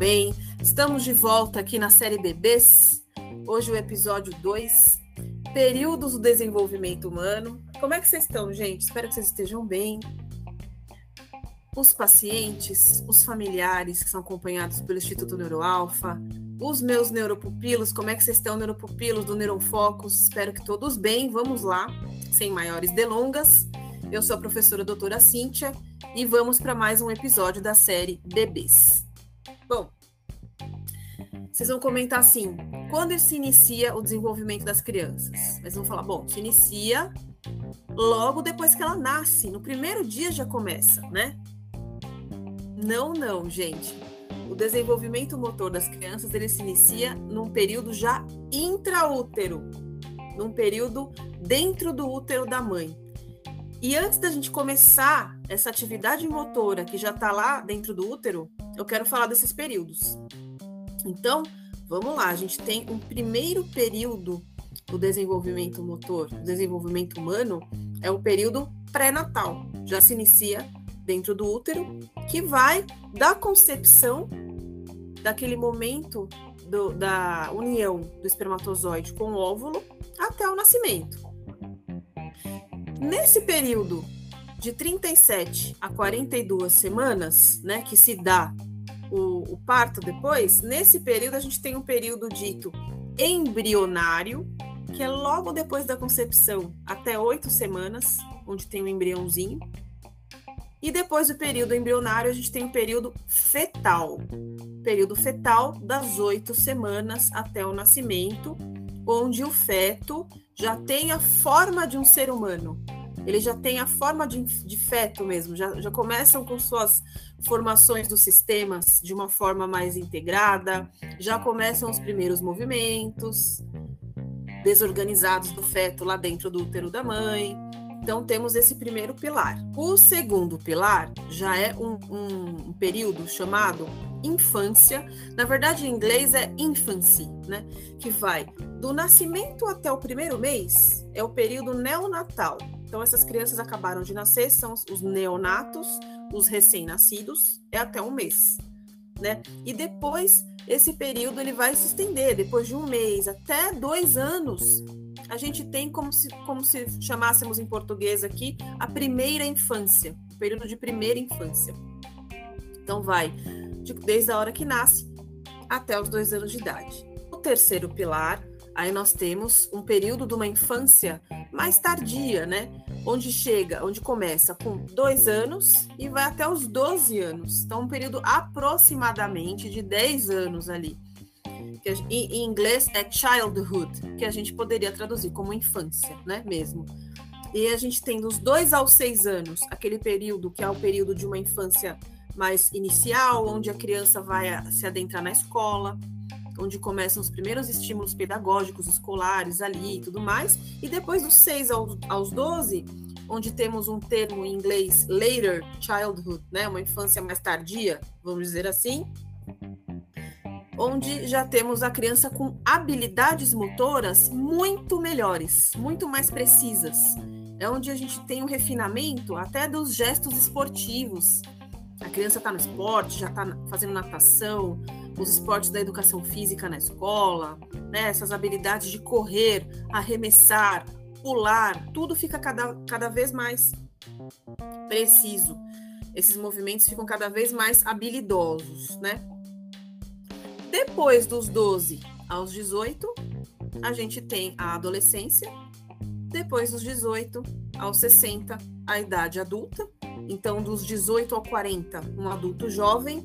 bem? Estamos de volta aqui na série Bebês. Hoje o episódio 2, Períodos do Desenvolvimento Humano. Como é que vocês estão, gente? Espero que vocês estejam bem. Os pacientes, os familiares que são acompanhados pelo Instituto Neuroalfa, os meus neuropupilos, como é que vocês estão, neuropupilos do Neuronfocus? Espero que todos bem. Vamos lá, sem maiores delongas. Eu sou a professora doutora Cíntia e vamos para mais um episódio da série Bebês. Bom, vocês vão comentar assim: quando se inicia o desenvolvimento das crianças? Eles vão falar: bom, se inicia logo depois que ela nasce, no primeiro dia já começa, né? Não, não, gente. O desenvolvimento motor das crianças ele se inicia num período já intraútero, num período dentro do útero da mãe. E antes da gente começar essa atividade motora que já está lá dentro do útero, eu quero falar desses períodos. Então, vamos lá, a gente tem um primeiro período do desenvolvimento motor, do desenvolvimento humano, é o período pré-natal. Já se inicia dentro do útero, que vai da concepção daquele momento do, da união do espermatozoide com o óvulo até o nascimento. Nesse período de 37 a 42 semanas, né, que se dá o, o parto depois, nesse período a gente tem um período dito embrionário, que é logo depois da concepção, até oito semanas, onde tem um embriãozinho. E depois do período embrionário, a gente tem o período fetal. Período fetal das oito semanas até o nascimento, onde o feto já tem a forma de um ser humano. Ele já tem a forma de, de feto mesmo, já, já começam com suas formações dos sistemas de uma forma mais integrada, já começam os primeiros movimentos desorganizados do feto lá dentro do útero da mãe. Então, temos esse primeiro pilar. O segundo pilar já é um, um, um período chamado infância. Na verdade, em inglês é infancy, né? Que vai do nascimento até o primeiro mês, é o período neonatal. Então, essas crianças acabaram de nascer, são os neonatos, os recém-nascidos, é até um mês, né? E depois, esse período ele vai se estender, depois de um mês até dois anos, a gente tem como se, como se chamássemos em português aqui, a primeira infância, período de primeira infância. Então, vai de, desde a hora que nasce até os dois anos de idade. O terceiro pilar, aí nós temos um período de uma infância mais tardia, né? Onde chega, onde começa com dois anos e vai até os 12 anos. Então, um período aproximadamente de 10 anos ali. Que em, inglês é childhood, que a gente poderia traduzir como infância, né? Mesmo. E a gente tem dos dois aos seis anos, aquele período que é o período de uma infância mais inicial, onde a criança vai se adentrar na escola, onde começam os primeiros estímulos pedagógicos escolares ali e tudo mais, e depois dos 6 aos, aos 12, onde temos um termo em inglês later childhood, né, uma infância mais tardia, vamos dizer assim, onde já temos a criança com habilidades motoras muito melhores, muito mais precisas. É onde a gente tem um refinamento até dos gestos esportivos. A criança está no esporte, já está fazendo natação, os esportes da educação física na escola, né, essas habilidades de correr, arremessar, pular, tudo fica cada, cada vez mais preciso. Esses movimentos ficam cada vez mais habilidosos, né? Depois dos 12 aos 18, a gente tem a adolescência. Depois dos 18 aos 60, a idade adulta. Então, dos 18 ao 40, um adulto jovem,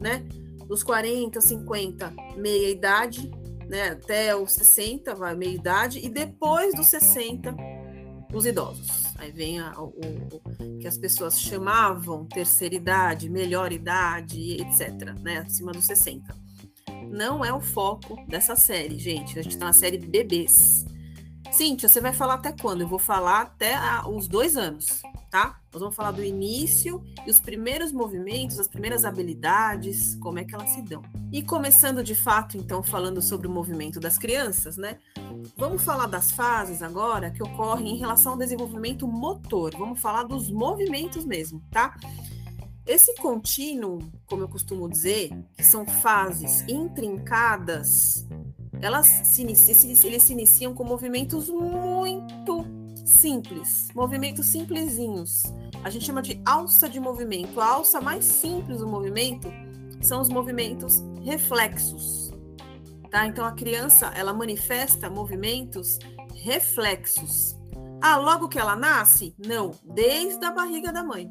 né? Dos 40, 50, meia idade, né, até os 60, vai meia idade, e depois dos 60, os idosos. Aí vem a, o, o, que as pessoas chamavam terceira idade, melhor idade, etc., né, acima dos 60. Não é o foco dessa série, gente. A gente está na série bebês. Cíntia, você vai falar até quando? Eu vou falar até a, os dois anos tá? Nós vamos falar do início e os primeiros movimentos, as primeiras habilidades, como é que elas se dão. E começando de fato, então, falando sobre o movimento das crianças, né? Vamos falar das fases agora que ocorrem em relação ao desenvolvimento motor. Vamos falar dos movimentos mesmo, tá? Esse contínuo, como eu costumo dizer, que são fases intrincadas, elas se eles se iniciam com movimentos muito simples, movimentos simplesinhos. A gente chama de alça de movimento. A alça mais simples do movimento são os movimentos reflexos. Tá? Então a criança, ela manifesta movimentos reflexos. Ah, logo que ela nasce? Não, desde a barriga da mãe.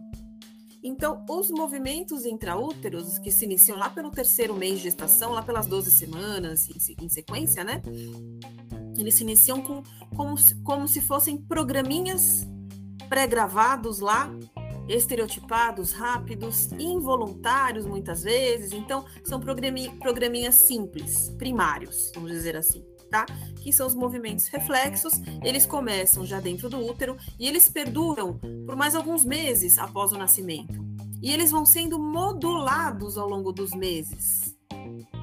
Então, os movimentos intraúteros, que se iniciam lá pelo terceiro mês de gestação, lá pelas 12 semanas, em sequência, né? Eles se iniciam com, como, como se fossem programinhas pré-gravados lá, estereotipados, rápidos, involuntários muitas vezes. Então, são programinhas simples, primários, vamos dizer assim tá? Que são os movimentos reflexos. Eles começam já dentro do útero e eles perduram por mais alguns meses após o nascimento. E eles vão sendo modulados ao longo dos meses.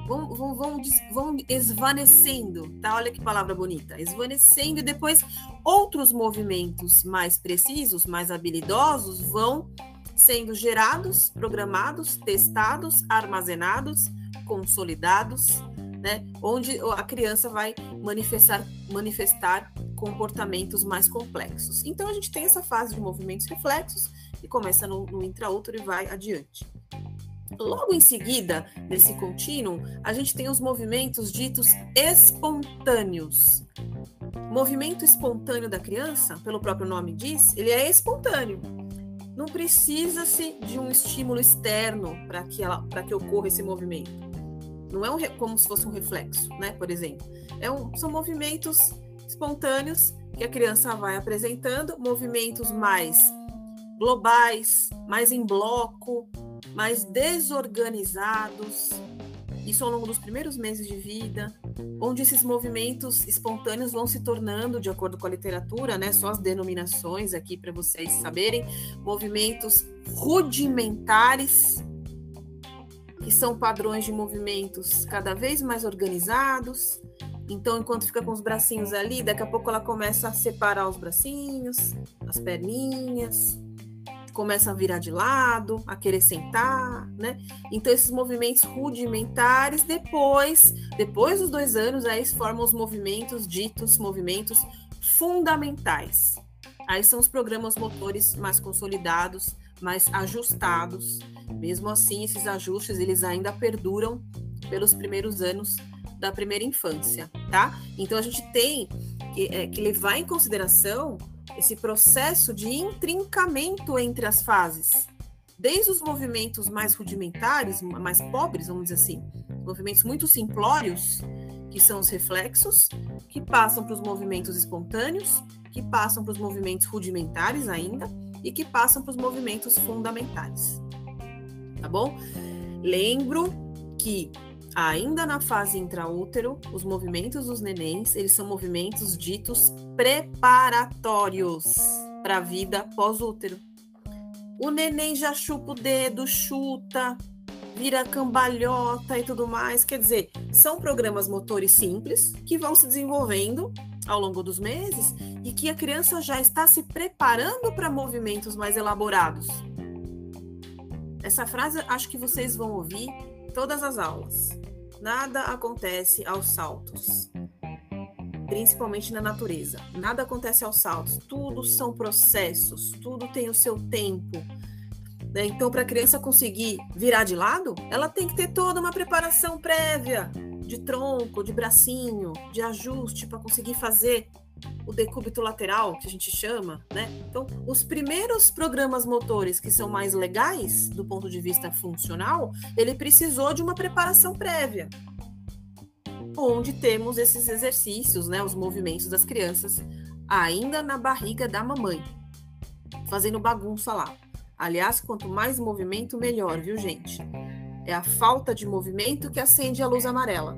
Vão, vão, vão, vão esvanecendo, tá? Olha que palavra bonita. Esvanecendo e depois outros movimentos mais precisos, mais habilidosos vão sendo gerados, programados, testados, armazenados, consolidados né? Onde a criança vai manifestar, manifestar comportamentos mais complexos. Então a gente tem essa fase de movimentos reflexos que começa no, no intraútero e vai adiante. Logo em seguida, nesse contínuo, a gente tem os movimentos ditos espontâneos. Movimento espontâneo da criança, pelo próprio nome diz, ele é espontâneo. Não precisa-se de um estímulo externo para que, ela, que ocorra esse movimento. Não é um, como se fosse um reflexo, né? Por exemplo. É um, são movimentos espontâneos que a criança vai apresentando, movimentos mais globais, mais em bloco, mais desorganizados. Isso ao longo dos primeiros meses de vida, onde esses movimentos espontâneos vão se tornando, de acordo com a literatura, né, só as denominações aqui para vocês saberem, movimentos rudimentares, que são padrões de movimentos cada vez mais organizados. Então, enquanto fica com os bracinhos ali, daqui a pouco ela começa a separar os bracinhos, as perninhas, começa a virar de lado, a querer sentar, né? Então, esses movimentos rudimentares, depois, depois dos dois anos, aí formam os movimentos ditos movimentos fundamentais. Aí são os programas motores mais consolidados, mais ajustados. Mesmo assim, esses ajustes eles ainda perduram pelos primeiros anos da primeira infância, tá? Então a gente tem que, é, que levar em consideração esse processo de intrincamento entre as fases, desde os movimentos mais rudimentares, mais pobres, vamos dizer assim, movimentos muito simplórios, que são os reflexos, que passam para os movimentos espontâneos, que passam para os movimentos rudimentares ainda, e que passam para os movimentos fundamentais. Tá bom? Lembro que ainda na fase intraútero, os movimentos dos nenéns, eles são movimentos ditos preparatórios para a vida pós-útero. O neném já chupa o dedo, chuta, vira cambalhota e tudo mais. Quer dizer, são programas motores simples que vão se desenvolvendo ao longo dos meses e que a criança já está se preparando para movimentos mais elaborados. Essa frase acho que vocês vão ouvir todas as aulas. Nada acontece aos saltos, principalmente na natureza. Nada acontece aos saltos. Tudo são processos, tudo tem o seu tempo. Né? Então, para a criança conseguir virar de lado, ela tem que ter toda uma preparação prévia de tronco, de bracinho, de ajuste para conseguir fazer o decúbito lateral, que a gente chama, né? Então, os primeiros programas motores que são mais legais do ponto de vista funcional, ele precisou de uma preparação prévia, onde temos esses exercícios, né, os movimentos das crianças ainda na barriga da mamãe, fazendo bagunça lá. Aliás, quanto mais movimento, melhor, viu, gente? É a falta de movimento que acende a luz amarela.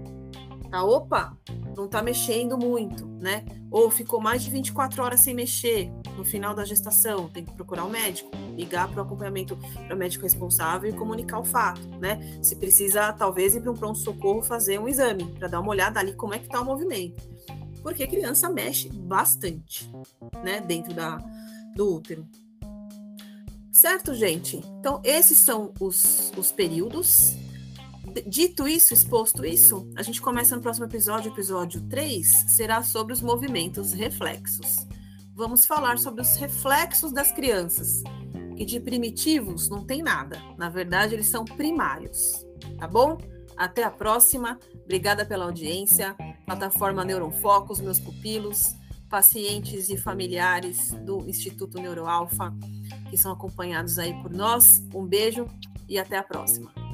Tá? Opa, não tá mexendo muito, né? Ou ficou mais de 24 horas sem mexer no final da gestação, tem que procurar o um médico, ligar para o acompanhamento para o médico responsável e comunicar o fato, né? Se precisa, talvez, ir para um pronto-socorro fazer um exame, para dar uma olhada ali como é que tá o movimento. Porque a criança mexe bastante, né? Dentro da, do útero. Certo, gente? Então, esses são os, os períodos. Dito isso, exposto isso, a gente começa no próximo episódio, episódio 3, será sobre os movimentos reflexos. Vamos falar sobre os reflexos das crianças, que de primitivos não tem nada. Na verdade, eles são primários. Tá bom? Até a próxima. Obrigada pela audiência. Plataforma Neuronfocos, meus pupilos, pacientes e familiares do Instituto Neuroalfa, que são acompanhados aí por nós. Um beijo e até a próxima.